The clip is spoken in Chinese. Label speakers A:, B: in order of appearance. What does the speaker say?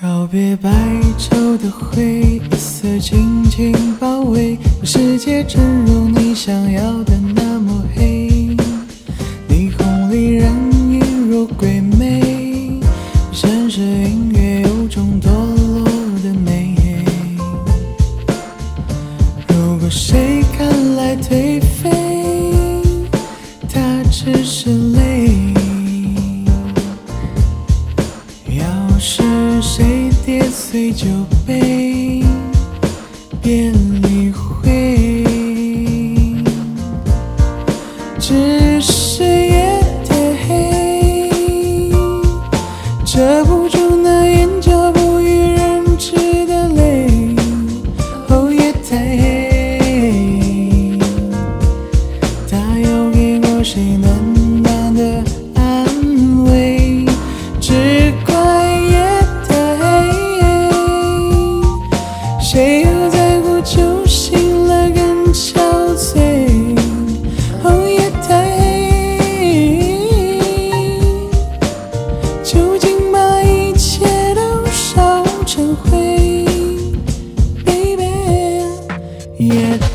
A: 告别白昼的灰夜色轻轻包围，世界正如你想要的那么黑。霓虹里人影如鬼魅，城市音乐有种堕落的美。如果谁谁跌碎酒杯，便理会。只是夜太黑，遮不住那眼角不欲人知的泪。哦，夜太黑，他又给过谁暖？yet